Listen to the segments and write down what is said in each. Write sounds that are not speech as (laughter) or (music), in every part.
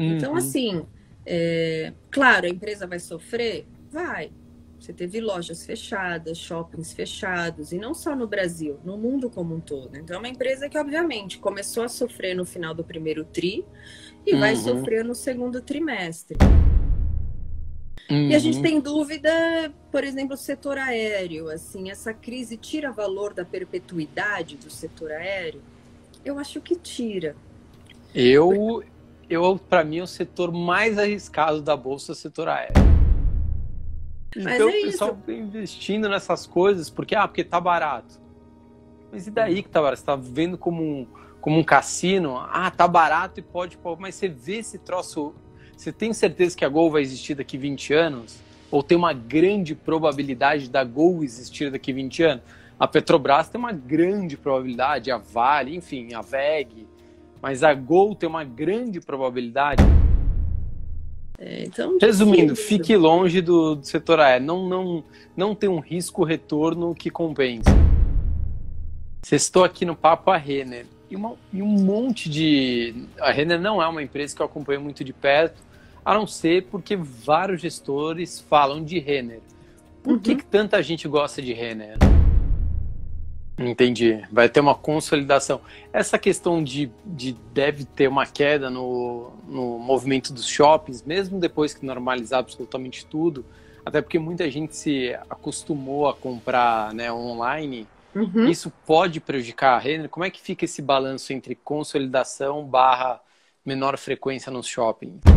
Então, Uhum. assim, é, claro, a empresa vai sofrer? Vai. Você teve lojas fechadas, shoppings fechados, e não só no Brasil, no mundo como um todo. Então, é uma empresa que, obviamente, começou a sofrer no final do primeiro TRI e vai Uhum. sofrer no segundo trimestre. E a gente Uhum. tem dúvida, por exemplo, o setor aéreo, assim, essa crise tira valor da perpetuidade do setor aéreo? Eu acho que tira. Eu, eu para mim, é o setor mais arriscado da bolsa é o setor aéreo. Mas então é o pessoal vem investindo nessas coisas porque ah, porque tá barato. Mas e daí que tá barato? Você tá vendo como um, como um cassino? Ah, tá barato e pode, pode, mas você vê esse troço. Você tem certeza que a Gol vai existir daqui 20 anos? Ou tem uma grande probabilidade da Gol existir daqui 20 anos? A Petrobras tem uma grande probabilidade, a Vale, enfim, a VEG. Mas a Gol tem uma grande probabilidade. É, então, Resumindo, fique longe do, do setor aéreo. Não, não, não tem um risco-retorno que compense. Você estou aqui no papo a Renner. E, uma- e um monte de. A Renner não é uma empresa que eu acompanho muito de perto, a não ser porque vários gestores falam de Renner. Por que, Uhum. que tanta gente gosta de Renner? Entendi. Vai ter uma consolidação. Essa questão de, de deve ter uma queda no, no movimento dos shoppings, mesmo depois que normalizar absolutamente tudo, até porque muita gente se acostumou a comprar né, online, Uhum. isso pode prejudicar a Renner? Como é que fica esse balanço entre consolidação barra menor frequência nos shoppings?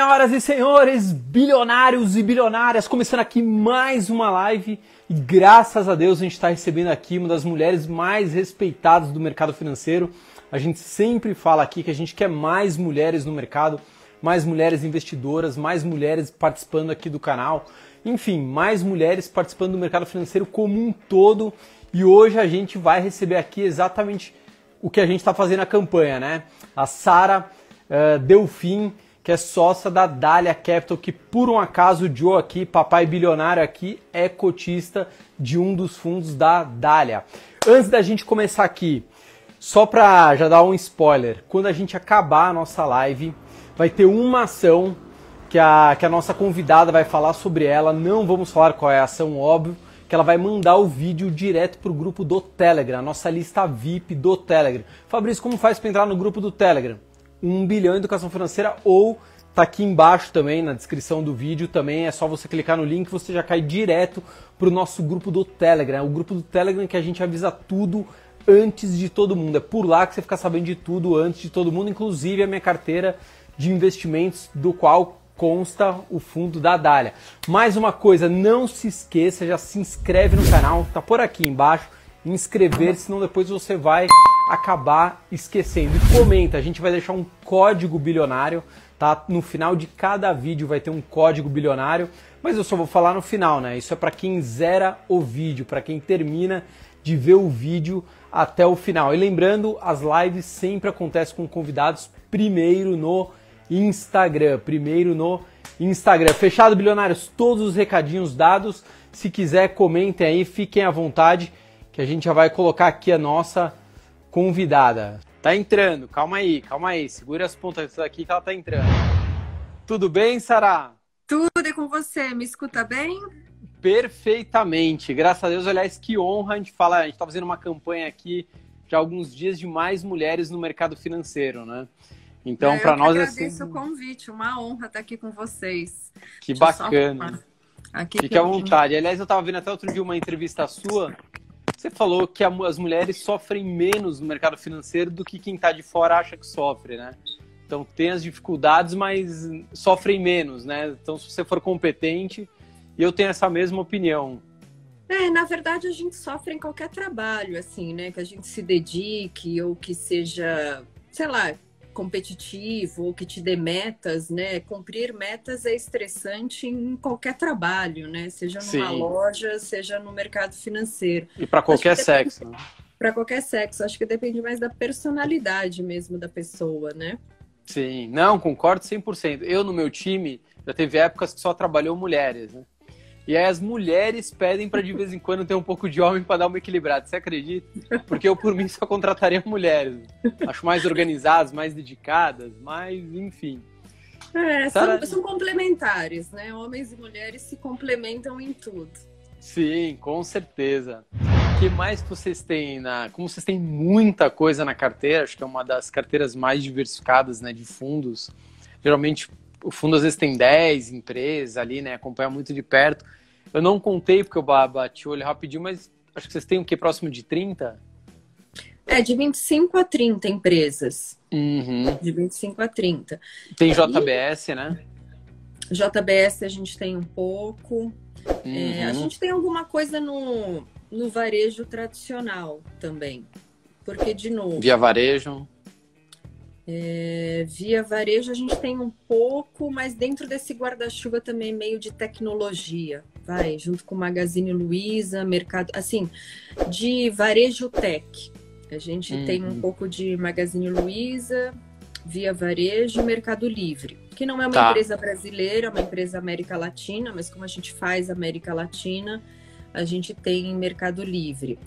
Senhoras e senhores, bilionários e bilionárias, começando aqui mais uma live e graças a Deus a gente está recebendo aqui uma das mulheres mais respeitadas do mercado financeiro. A gente sempre fala aqui que a gente quer mais mulheres no mercado, mais mulheres investidoras, mais mulheres participando aqui do canal, enfim, mais mulheres participando do mercado financeiro como um todo. E hoje a gente vai receber aqui exatamente o que a gente está fazendo na campanha, né? A Sara eh, Delfim, que é sócia da Dália Capital, que por um acaso o Joe aqui, papai bilionário aqui, é cotista de um dos fundos da Dália. Antes da gente começar aqui, só para já dar um spoiler, quando a gente acabar a nossa live, vai ter uma ação que a, que a nossa convidada vai falar sobre ela. Não vamos falar qual é a ação, óbvio, que ela vai mandar o vídeo direto pro grupo do Telegram, a nossa lista VIP do Telegram. Fabrício, como faz para entrar no grupo do Telegram? 1 bilhão em educação financeira ou tá aqui embaixo também na descrição do vídeo também é só você clicar no link você já cai direto pro nosso grupo do Telegram, o grupo do Telegram que a gente avisa tudo antes de todo mundo. É por lá que você fica sabendo de tudo antes de todo mundo, inclusive a minha carteira de investimentos do qual consta o fundo da Dália. Mais uma coisa, não se esqueça, já se inscreve no canal, tá por aqui embaixo, inscrever, senão depois você vai acabar esquecendo. E comenta, a gente vai deixar um código bilionário, tá? No final de cada vídeo vai ter um código bilionário, mas eu só vou falar no final, né? Isso é para quem zera o vídeo, para quem termina de ver o vídeo até o final. E lembrando, as lives sempre acontecem com convidados primeiro no Instagram, primeiro no Instagram. Fechado, bilionários, todos os recadinhos dados. Se quiser, comentem aí, fiquem à vontade, que a gente já vai colocar aqui a nossa convidada. Tá entrando, calma aí, calma aí, segura as pontas aqui que ela tá entrando. Tudo bem, Sara? Tudo é com você, me escuta bem? Perfeitamente, graças a Deus, aliás, que honra a gente fala, a gente tá fazendo uma campanha aqui já há alguns dias de mais mulheres no mercado financeiro, né? Então, É, para nós é agradeço sempre... o convite, uma honra estar aqui com vocês. que Deixa bacana. Aqui Fique à vontade. Aliás, eu estava vendo até outro dia uma entrevista sua. Você falou que as mulheres sofrem menos no mercado financeiro do que quem está de fora acha que sofre, né? Então tem as dificuldades, mas sofrem menos, né? Então se você for competente, eu tenho essa mesma opinião. É, na verdade a gente sofre em qualquer trabalho, assim, né? Que a gente se dedique ou que seja, sei lá, competitivo ou que te dê metas, né? Cumprir metas é estressante em qualquer trabalho, né? Seja numa Sim. loja, seja no mercado financeiro. E para qualquer que depende- sexo. né? Para qualquer sexo, acho que depende mais da personalidade mesmo da pessoa, né? Sim, não, concordo 100%. Eu, no meu time, já teve épocas que só trabalhou mulheres, né? E aí as mulheres pedem para de vez em quando ter um pouco de homem para dar uma equilibrada. Você acredita? Porque eu, por mim, só contrataria mulheres. Acho mais organizadas, mais dedicadas, mais, enfim. É, são, são complementares, né? Homens e mulheres se complementam em tudo. Sim, com certeza. O que mais vocês têm na. Como vocês têm muita coisa na carteira, acho que é uma das carteiras mais diversificadas né, de fundos. Geralmente o fundo às vezes tem 10 empresas ali, né? Acompanha muito de perto. Eu não contei porque eu bati o olho rapidinho, mas acho que vocês têm o que? Próximo de 30? É, de 25 a 30 empresas. Uhum. De 25 a 30. Tem JBS, e... né? JBS a gente tem um pouco. Uhum. É, a uhum. gente tem alguma coisa no, no varejo tradicional também. Porque, de novo. Via varejo. É, via varejo a gente tem um pouco, mas dentro desse guarda-chuva também meio de tecnologia, vai, junto com Magazine Luiza, mercado, assim, de varejo tech. A gente uhum. tem um pouco de Magazine Luiza, via varejo, Mercado Livre, que não é uma tá. empresa brasileira, é uma empresa América Latina, mas como a gente faz América Latina, a gente tem Mercado Livre.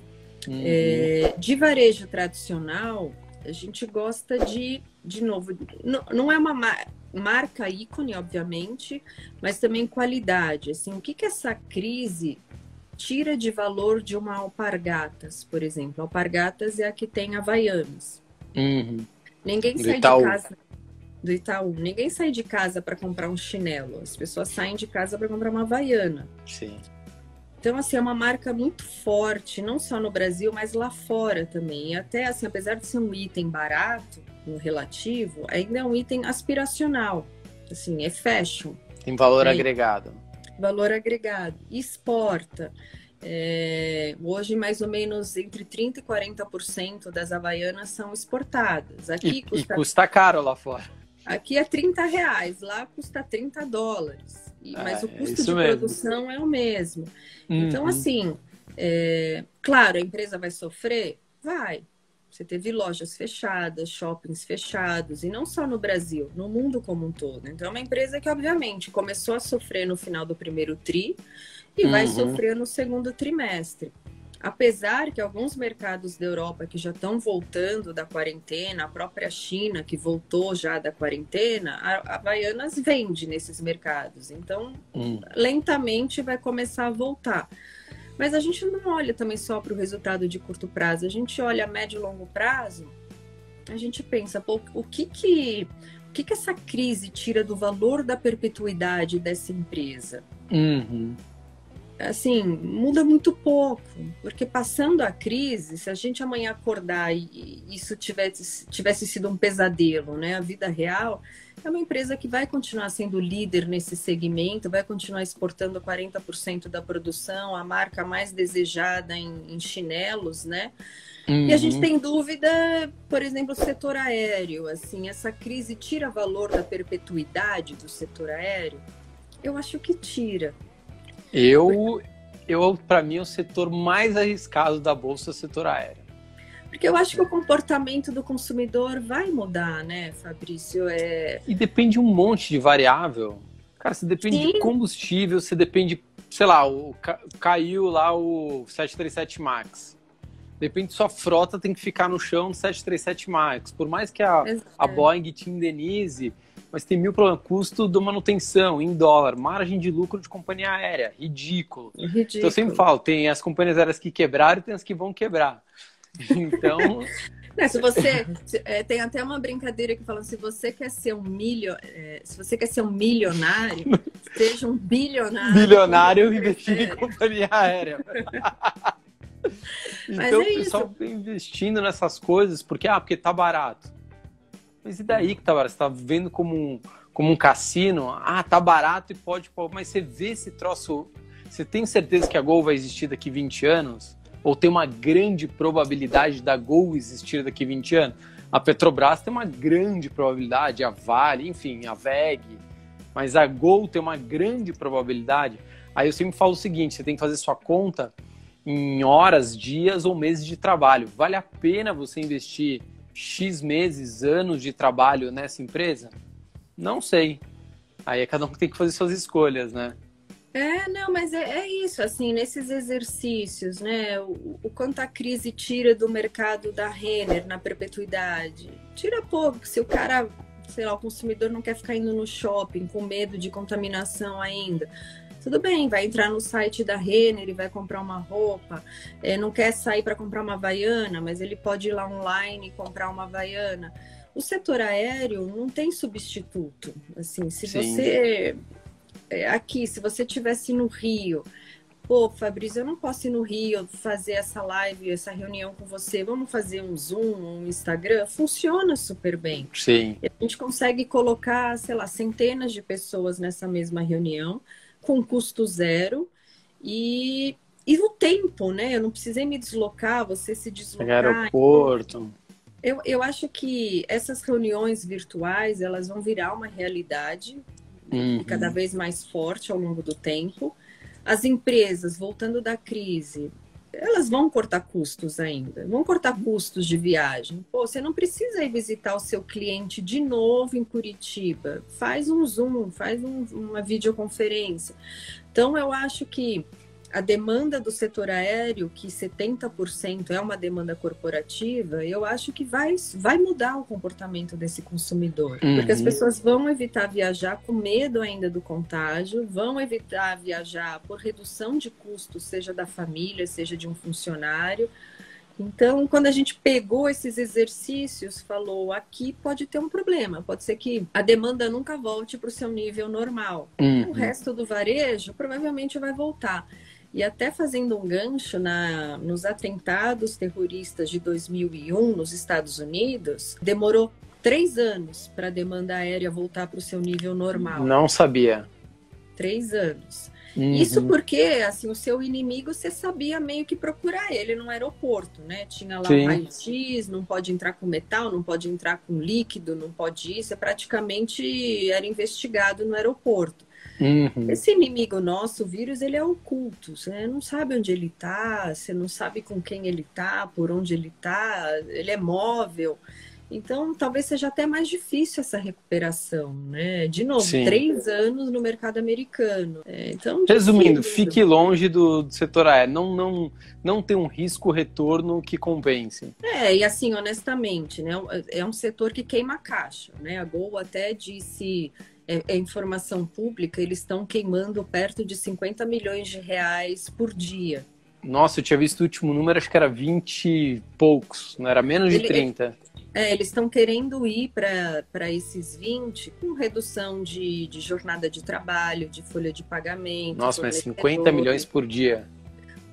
Uhum. É, de varejo tradicional, a gente gosta de de novo, não, não é uma marca ícone, obviamente, mas também qualidade. Assim, o que, que essa crise tira de valor de uma alpargatas, por exemplo? Alpargatas é a que tem Havaianas. Uhum. Ninguém do sai Itaú. de casa do Itaú. Ninguém sai de casa para comprar um chinelo. As pessoas saem de casa para comprar uma Havaiana. Sim. Então, assim, é uma marca muito forte, não só no Brasil, mas lá fora também. E até, assim, apesar de ser um item barato, no relativo, ainda é um item aspiracional. Assim, é fashion. Tem valor é, agregado. Valor agregado. Exporta. É, hoje, mais ou menos entre 30% e 40% das havaianas são exportadas. Aqui e, custa... E custa caro lá fora. Aqui é 30 reais, lá custa 30 dólares. E, mas é, o custo de mesmo. produção é o mesmo. Então, uhum. Então, assim, é, claro, a empresa vai sofrer? Vai. Você teve lojas fechadas, shoppings fechados, e não só no Brasil, no mundo como um todo. Então, é uma empresa que, obviamente, começou a sofrer no final do primeiro TRI e uhum. vai sofrer no segundo trimestre. Apesar que alguns mercados da Europa que já estão voltando da quarentena, a própria China, que voltou já da quarentena, a Havaianas vende nesses mercados. Então, uhum. lentamente vai começar a voltar. Mas a gente não olha também só para o resultado de curto prazo, a gente olha a médio e longo prazo, a gente pensa, pô, o que que, o que que essa crise tira do valor da perpetuidade dessa empresa? Uhum. Assim, muda muito pouco, porque passando a crise, se a gente amanhã acordar e isso tivesse, tivesse sido um pesadelo, né, a vida real, é uma empresa que vai continuar sendo líder nesse segmento, vai continuar exportando 40% da produção, a marca mais desejada em, em chinelos, né? Uhum. E a gente uhum. tem dúvida, por exemplo, o setor aéreo, assim, essa crise tira valor da perpetuidade do setor aéreo? Eu acho que tira. Eu, eu para mim, é o setor mais arriscado da bolsa é o setor aéreo. Porque eu acho que o comportamento do consumidor vai mudar, né, Fabrício? É... E depende um monte de variável. Cara, você depende Sim. de combustível, você depende, sei lá, o, caiu lá o 737 MAX. Depende de sua frota tem que ficar no chão no 737 MAX. Por mais que a, a Boeing te indenize, mas tem mil problemas. Custo de manutenção em dólar, margem de lucro de companhia aérea, ridículo. ridículo. Então eu sempre falo, tem as companhias aéreas que quebraram e tem as que vão quebrar. (laughs) Então. Não, se você é, tem até uma brincadeira que fala se você quer ser um milho, é, se você quer ser um milionário, (laughs) seja um bilionário. Bilionário investindo em companhia aérea. (laughs) então é o pessoal está investindo nessas coisas porque ah, porque tá barato. Mas e daí que tá barato? Você tá vendo como um, como um cassino? Ah, tá barato e pode, mas você vê esse troço. Você tem certeza que a Gol vai existir daqui 20 anos? ou tem uma grande probabilidade da Gol existir daqui a 20 anos? A Petrobras tem uma grande probabilidade, a Vale, enfim, a VEG, mas a Gol tem uma grande probabilidade. Aí eu sempre falo o seguinte: você tem que fazer sua conta em horas, dias ou meses de trabalho. Vale a pena você investir X meses, anos de trabalho nessa empresa? Não sei. Aí é cada um que tem que fazer suas escolhas, né? É, não, mas é, é isso, assim, nesses exercícios, né? O, o, quanto a crise tira do mercado da Renner na perpetuidade. Tira pouco, se o cara, sei lá, o consumidor não quer ficar indo no shopping com medo de contaminação ainda. Tudo bem, vai entrar no site da Renner e vai comprar uma roupa. É, não quer sair para comprar uma Havaiana, mas ele pode ir lá online e comprar uma Havaiana. O setor aéreo não tem substituto. Assim, se Sim. você é, aqui, se você tivesse no Rio, pô, Fabrício, eu não posso ir no Rio fazer essa live, essa reunião com você, vamos fazer um Zoom, um Instagram, funciona super bem. Sim. A gente consegue colocar, sei lá, centenas de pessoas nessa mesma reunião, com custo zero, e, e o tempo, né? Eu não precisei me deslocar, você se deslocar. Aeroporto. Eu, eu acho que essas reuniões virtuais, elas vão virar uma realidade uhum. cada vez mais forte ao longo do tempo. As empresas, voltando da crise, elas vão cortar custos ainda, vão cortar custos de viagem. Pô, você não precisa ir visitar o seu cliente de novo em Curitiba. Faz um Zoom, faz um, uma videoconferência. Então, eu acho que a demanda do setor aéreo, que 70% é uma demanda corporativa, eu acho que vai, vai mudar o comportamento desse consumidor. Uhum. Porque as pessoas vão evitar viajar com medo ainda do contágio, vão evitar viajar por redução de custos, seja da família, seja de um funcionário. Então, quando a gente pegou esses exercícios, falou aqui pode ter um problema, pode ser que a demanda nunca volte para o seu nível normal. Uhum. O resto do varejo provavelmente vai voltar. E até fazendo um gancho na, nos atentados terroristas de 2001 nos Estados Unidos, demorou três anos para a demanda aérea voltar para o seu nível normal. Não sabia. Três anos. Uhum. Isso porque, assim, o seu inimigo você sabia meio que procurar ele no aeroporto, né? Tinha lá Sim. um raio-x, não pode entrar com metal, não pode entrar com líquido, não pode ir. Você praticamente era investigado no aeroporto. Uhum. Esse inimigo nosso, o vírus, ele é oculto. Você não sabe onde ele está, você não sabe com quem ele está, por onde ele está, ele é móvel. Então, talvez seja até mais difícil essa recuperação, né? De novo, Sim. três anos no mercado americano. É, então, Resumindo, difícil. fique longe do, do, setor aéreo. Não, não, não tem um risco-retorno que compense. É, e assim, honestamente, né? É um setor que queima caixa, né? A Gol até disse é, é informação pública, eles estão queimando perto de 50 milhões de reais por dia. Nossa, eu tinha visto o último número, acho que era 20 e poucos, não era menos de Ele, 30. É, eles estão querendo ir para esses 20 com redução de, de jornada de trabalho, de folha de pagamento. Nossa, mas 50 milhões por dia.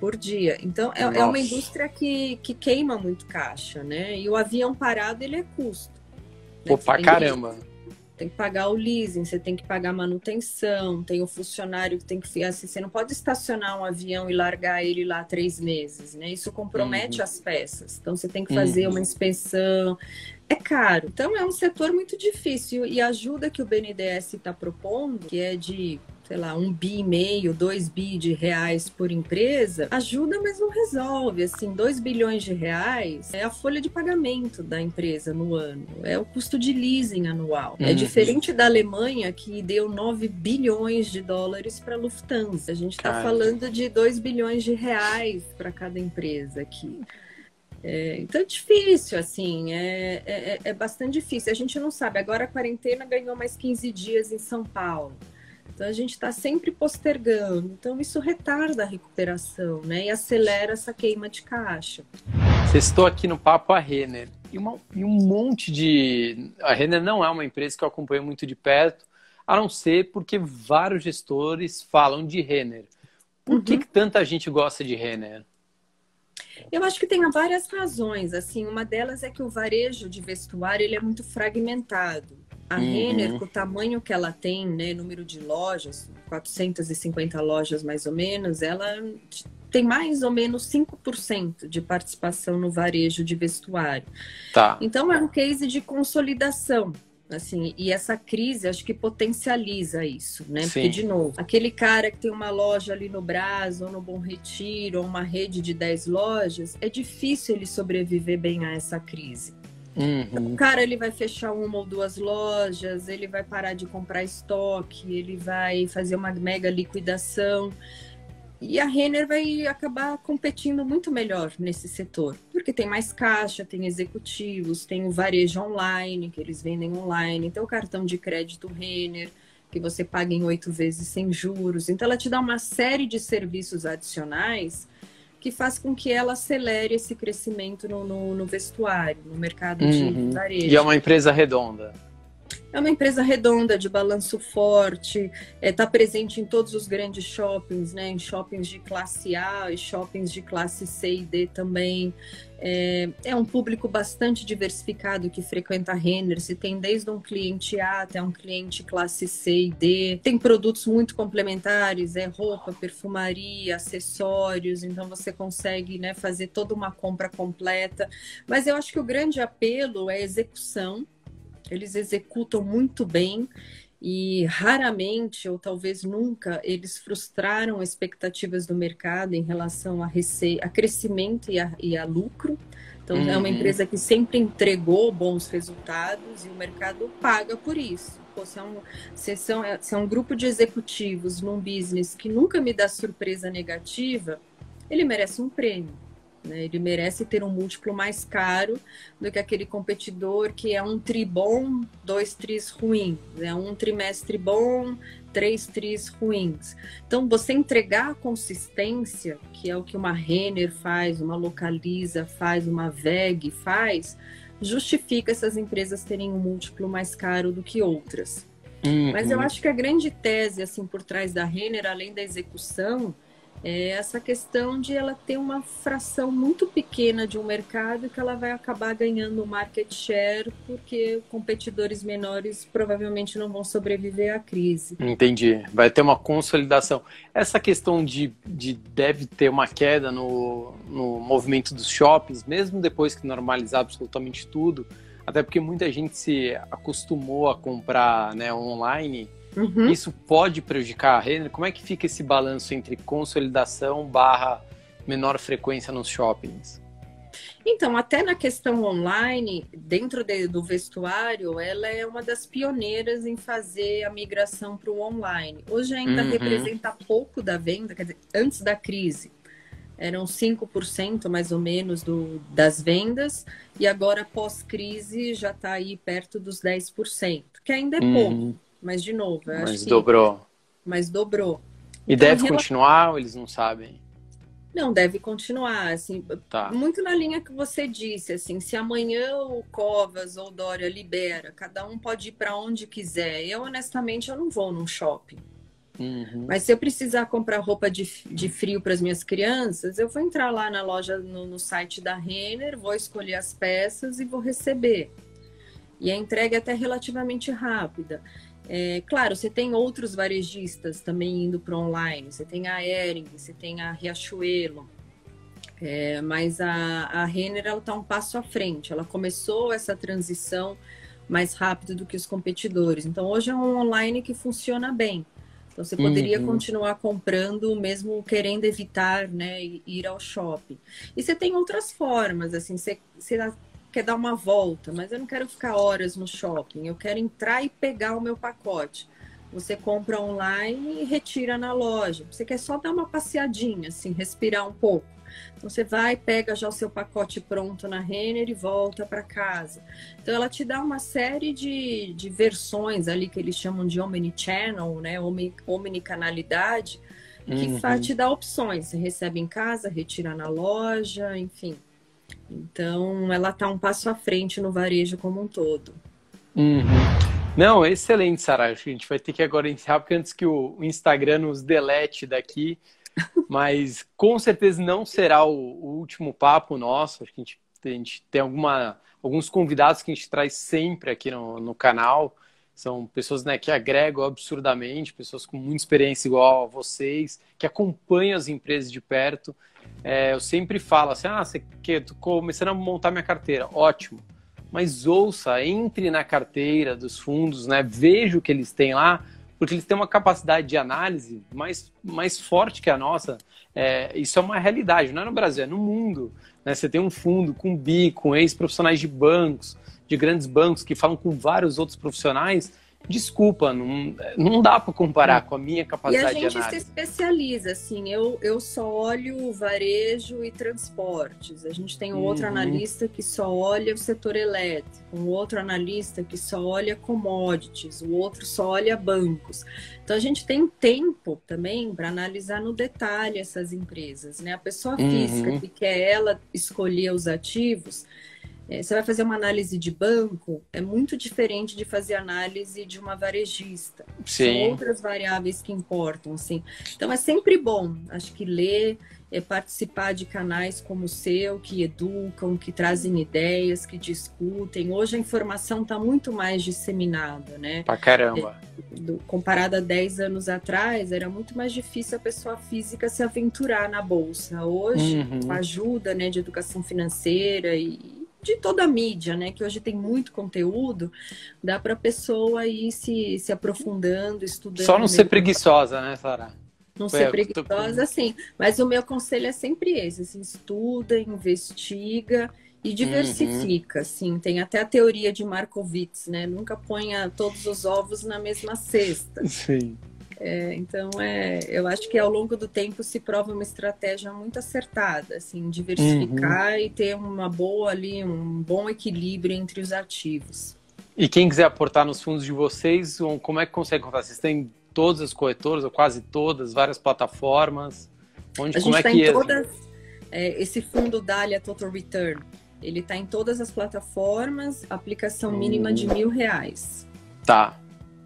Por dia. Então, é, é, uma indústria que, que queima muito caixa, né? E o avião parado, ele é custo. Pô, né? pra caramba tem que pagar o leasing, você tem que pagar manutenção, tem o funcionário que tem que. Assim, você não pode estacionar um avião e largar ele lá três meses, né? Isso compromete uhum. as peças. Então você tem que fazer uhum. uma inspeção. É caro. Então é um setor muito difícil. E a ajuda que o BNDES está propondo, que é de sei lá, um bi e meio, dois bi de reais por empresa, ajuda, mas não resolve. Assim, dois bilhões de reais é a folha de pagamento da empresa no ano, é o custo de leasing anual. É uhum. É diferente da Alemanha, que deu 9 bilhões de dólares para a Lufthansa. A gente está falando de 2 bilhões de reais para cada empresa aqui. É, então é difícil, assim, é, é, é, bastante difícil. A gente não sabe. Agora a quarentena ganhou mais 15 dias em São Paulo. Então a gente está sempre postergando. Então isso retarda a recuperação, né? E acelera essa queima de caixa. Estou aqui no Papo a Renner. E, uma, e um monte de. A Renner não é uma empresa que eu acompanho muito de perto, a não ser porque vários gestores falam de Renner. Por uhum. que, que tanta gente gosta de Renner? Eu acho que tem várias razões. Assim, uma delas é que o varejo de vestuário ele é muito fragmentado. A uhum. Renner, com o tamanho que ela tem, né, número de lojas, 450 lojas mais ou menos, ela tem mais ou menos 5% de participação no varejo de vestuário. Tá. Então é um case de consolidação. Assim, e essa crise acho que potencializa isso, né? Sim. Porque, de novo, aquele cara que tem uma loja ali no Brás, ou no Bom Retiro, ou uma rede de 10 lojas, é difícil ele sobreviver bem a essa crise. Uhum. O cara ele vai fechar uma ou duas lojas, ele vai parar de comprar estoque, ele vai fazer uma mega liquidação. E a Renner vai acabar competindo muito melhor nesse setor, porque tem mais caixa, tem executivos, tem o varejo online, que eles vendem online, tem o cartão de crédito Renner, que você paga em oito vezes sem juros. Então, ela te dá uma série de serviços adicionais que faz com que ela acelere esse crescimento no, no, no vestuário, no mercado uhum. de varejo. E é uma empresa redonda. É uma empresa redonda, de balanço forte, está é, tá presente em todos os grandes shoppings, né? em shoppings de classe A e shoppings de classe C e D também. É, é um público bastante diversificado que frequenta a Renner. Se tem desde um cliente A até um cliente classe C e D. Tem produtos muito complementares, é roupa, perfumaria, acessórios. Então você consegue né, fazer toda uma compra completa. Mas eu acho que o grande apelo é execução eles executam muito bem e raramente, ou talvez nunca, eles frustraram expectativas do mercado em relação a, rece... a crescimento e a, e a lucro. Então, uhum. é uma uhum. empresa que sempre entregou bons resultados e o mercado paga por isso. Pô, se, é um, se, são, se é um grupo de executivos num business que nunca me dá surpresa negativa, ele merece um prêmio. Né? Ele merece ter um múltiplo mais caro do que aquele competidor que é um tri bom, dois tris ruins, é um trimestre bom, três tris ruins. Então, você entregar a consistência, que é o que uma Renner faz, uma Localiza faz, uma VEG faz, justifica essas empresas terem um múltiplo mais caro do que outras. Uhum. Mas eu acho que a grande tese assim por trás da Renner, além da execução, é essa questão de ela ter uma fração muito pequena de um mercado que ela vai acabar ganhando market share porque competidores menores provavelmente não vão sobreviver à crise. Entendi. Vai ter uma consolidação. Essa questão de, de deve ter uma queda no, no movimento dos shoppings, mesmo depois que normalizar absolutamente tudo, até porque muita gente se acostumou a comprar né, online Uhum. Isso pode prejudicar a Renner? Como é que fica esse balanço entre consolidação barra menor frequência nos shoppings? Então, até na questão online, dentro de, do vestuário, ela é uma das pioneiras em fazer a migração para o online. Hoje ainda uhum. representa pouco da venda, quer dizer, antes da crise eram 5% mais ou menos do, das vendas, e agora pós-crise já está aí perto dos 10%, que ainda é uhum. Mas, de novo, eu Mas dobrou. Que... Mas dobrou. E então, deve continuar ou eles não sabem? Não, deve continuar, assim, tá. muito na linha que você disse, assim, se amanhã o Covas ou Dória libera, cada um pode ir para onde quiser. Eu, honestamente, eu não vou num shopping. Uhum. Mas se eu precisar comprar roupa de, de frio para as minhas crianças, eu vou entrar lá na loja, no, no site da Renner, vou escolher as peças e vou receber. E a entrega é até relativamente rápida. É, claro, você tem outros varejistas também indo para online. Você tem a Ering, você tem a Riachuelo. É, mas a, a Renner está um passo à frente. Ela começou essa transição mais rápido do que os competidores. Então, hoje é um online que funciona bem. Então, você poderia uhum. continuar comprando, mesmo querendo evitar né, ir ao shopping. E você tem outras formas, assim, você, você quer dar uma volta, mas eu não quero ficar horas no shopping, eu quero entrar e pegar o meu pacote. Você compra online e retira na loja. Você quer só dar uma passeadinha, assim, respirar um pouco. Então você vai, pega já o seu pacote pronto na Renner e volta para casa. Então ela te dá uma série de, de versões ali que eles chamam de omnichannel, né? Omnicanalidade, que uhum. te dá opções. Você recebe em casa, retira na loja, enfim. Então, ela está um passo à frente no varejo como um todo. Uhum. Não, excelente, Sara. A gente vai ter que agora encerrar, porque antes que o Instagram nos delete daqui, (laughs) mas com certeza não será o, o último papo nosso. Acho que a gente, a gente, tem alguma, alguns convidados que a gente traz sempre aqui no, no canal. São pessoas né, que agregam absurdamente, pessoas com muita experiência igual a vocês, que acompanham as empresas de perto. É, eu sempre falo assim: ah, você quer, tô começando a montar minha carteira. Ótimo. Mas ouça, entre na carteira dos fundos, né? Veja o que eles têm lá, porque eles têm uma capacidade de análise mais, mais forte que a nossa. É, isso é uma realidade, não é no Brasil, é no mundo. Né? Você tem um fundo com BI, com ex-profissionais de bancos, de grandes bancos, que falam com vários outros profissionais desculpa, não, não dá para comparar com a minha capacidade de análise. E a gente se especializa, assim, eu, eu só olho varejo e transportes, a gente tem um uhum. outro analista que só olha o setor elétrico, um outro analista que só olha commodities, o outro só olha bancos. Então a gente tem tempo também para analisar no detalhe essas empresas, né? A pessoa física uhum. que quer ela escolher os ativos, é, você vai fazer uma análise de banco, é muito diferente de fazer análise de uma varejista. Sim. São outras variáveis que importam, assim. Então é sempre bom, acho que ler, é participar de canais como o seu, que educam, que trazem ideias, que discutem. Hoje a informação está muito mais disseminada, né? Pra caramba. É, do, comparado a 10 anos atrás, era muito mais difícil a pessoa física se aventurar na bolsa. Hoje, uhum. com a ajuda né, de educação financeira e, de toda a mídia, né? Que hoje tem muito conteúdo, dá para a pessoa ir se, se aprofundando, estudando. Só não ser preguiçosa, né, Sara? Não Foi ser preguiçosa, tô... sim. Mas o meu conselho é sempre esse: assim, estuda, investiga e diversifica, uhum. assim. Tem até a teoria de Markowitz, né? Nunca ponha todos os ovos na mesma cesta. Sim. É, então, é, eu acho que ao longo do tempo se prova uma estratégia muito acertada, assim, diversificar uhum. e ter uma boa ali, um bom equilíbrio entre os ativos. E quem quiser aportar nos fundos de vocês, como é que consegue contar? Vocês têm todas as corretoras, ou quase todas, várias plataformas? Onde, a como é tá que é? Todas, é, esse fundo Dália Total Return, ele está em todas as plataformas, aplicação mínima de hum. mil reais. Tá.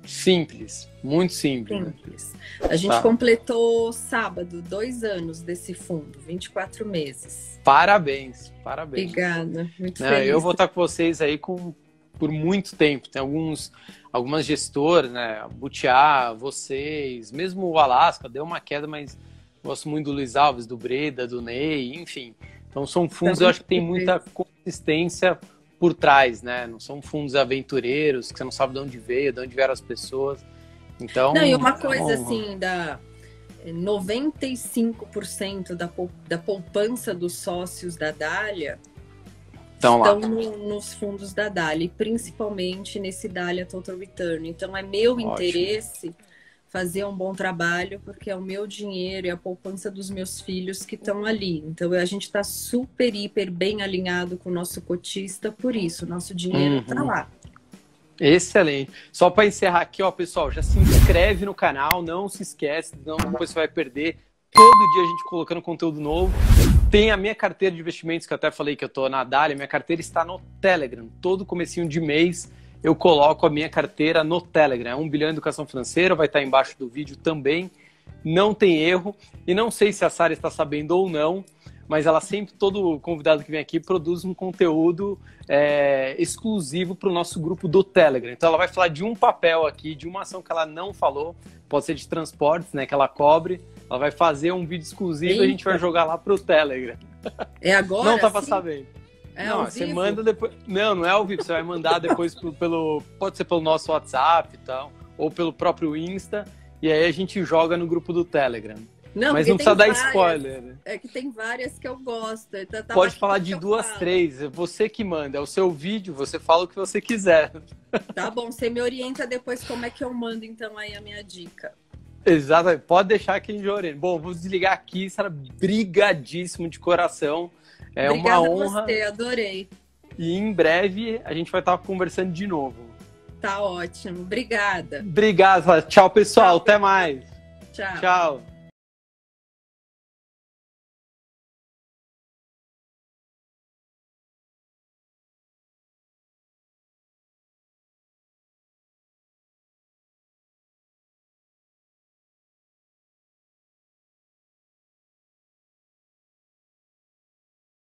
Simples, muito simples. Né? Simples. Né? A gente tá. completou sábado dois anos desse fundo, 24 meses. Parabéns, parabéns. Obrigada, muito Não, feliz. Eu vou estar com vocês aí com, por muito tempo. Tem alguns, algumas gestoras, né? Butiá, vocês, mesmo o Alasca deu uma queda, mas gosto muito do Luiz Alves, do Breda, do Ney, enfim. Então são fundos, eu acho que tem muita consistência por trás, né? Não são fundos aventureiros que você não sabe de onde veio, de onde vieram as pessoas. Então. Não, e uma coisa assim, da 95% da, da poupança dos sócios da Dália estão, estão no, nos fundos da Dália, principalmente nesse Dália Total Return. Então é meu Ótimo. interesse fazer um bom trabalho, porque é o meu dinheiro e a poupança dos meus filhos que estão ali. Então a gente está super, hiper bem alinhado com o nosso cotista, por isso, nosso dinheiro está uhum. lá. Excelente. Só para encerrar aqui, ó, pessoal, já se inscreve no canal, não se esquece, não depois você vai perder. Todo dia a gente colocando conteúdo novo. Tem a minha carteira de investimentos, que eu até falei que eu tô na Dália, minha carteira está no Telegram. Todo comecinho de mês eu coloco a minha carteira no Telegram. É 1 bilhão em educação financeira, vai estar embaixo do vídeo também. Não tem erro. E não sei se a Sara está sabendo ou não, mas ela sempre, todo convidado que vem aqui, produz um conteúdo é, exclusivo para o nosso grupo do Telegram. Então ela vai falar de um papel aqui, de uma ação que ela não falou, pode ser de transportes, né, que ela cobre. Ela vai fazer um vídeo exclusivo Eita. e a gente vai jogar lá para o Telegram. É agora? Não estava sabendo. É não, você vivo? manda depois. Não, não é ao vivo. Você vai mandar depois pelo. Pode ser pelo nosso WhatsApp e tal, ou pelo próprio Insta. E aí a gente joga no grupo do Telegram. Não, Mas não precisa dar várias, spoiler. Né? É que tem várias que eu gosto. Então Pode falar de duas, falo. três. É você que manda. É o seu vídeo, você fala o que você quiser. Tá bom, você me orienta depois como é que eu mando, então, aí a minha dica. Exatamente. Pode deixar aqui em orienta. Bom, vou desligar aqui, Sara. Brigadíssimo de coração. É Obrigada uma honra. Você, adorei. E em breve a gente vai estar conversando de novo. Tá ótimo. Obrigada. Obrigado. Tchau, pessoal. Tchau. Até mais. Tchau. Tchau.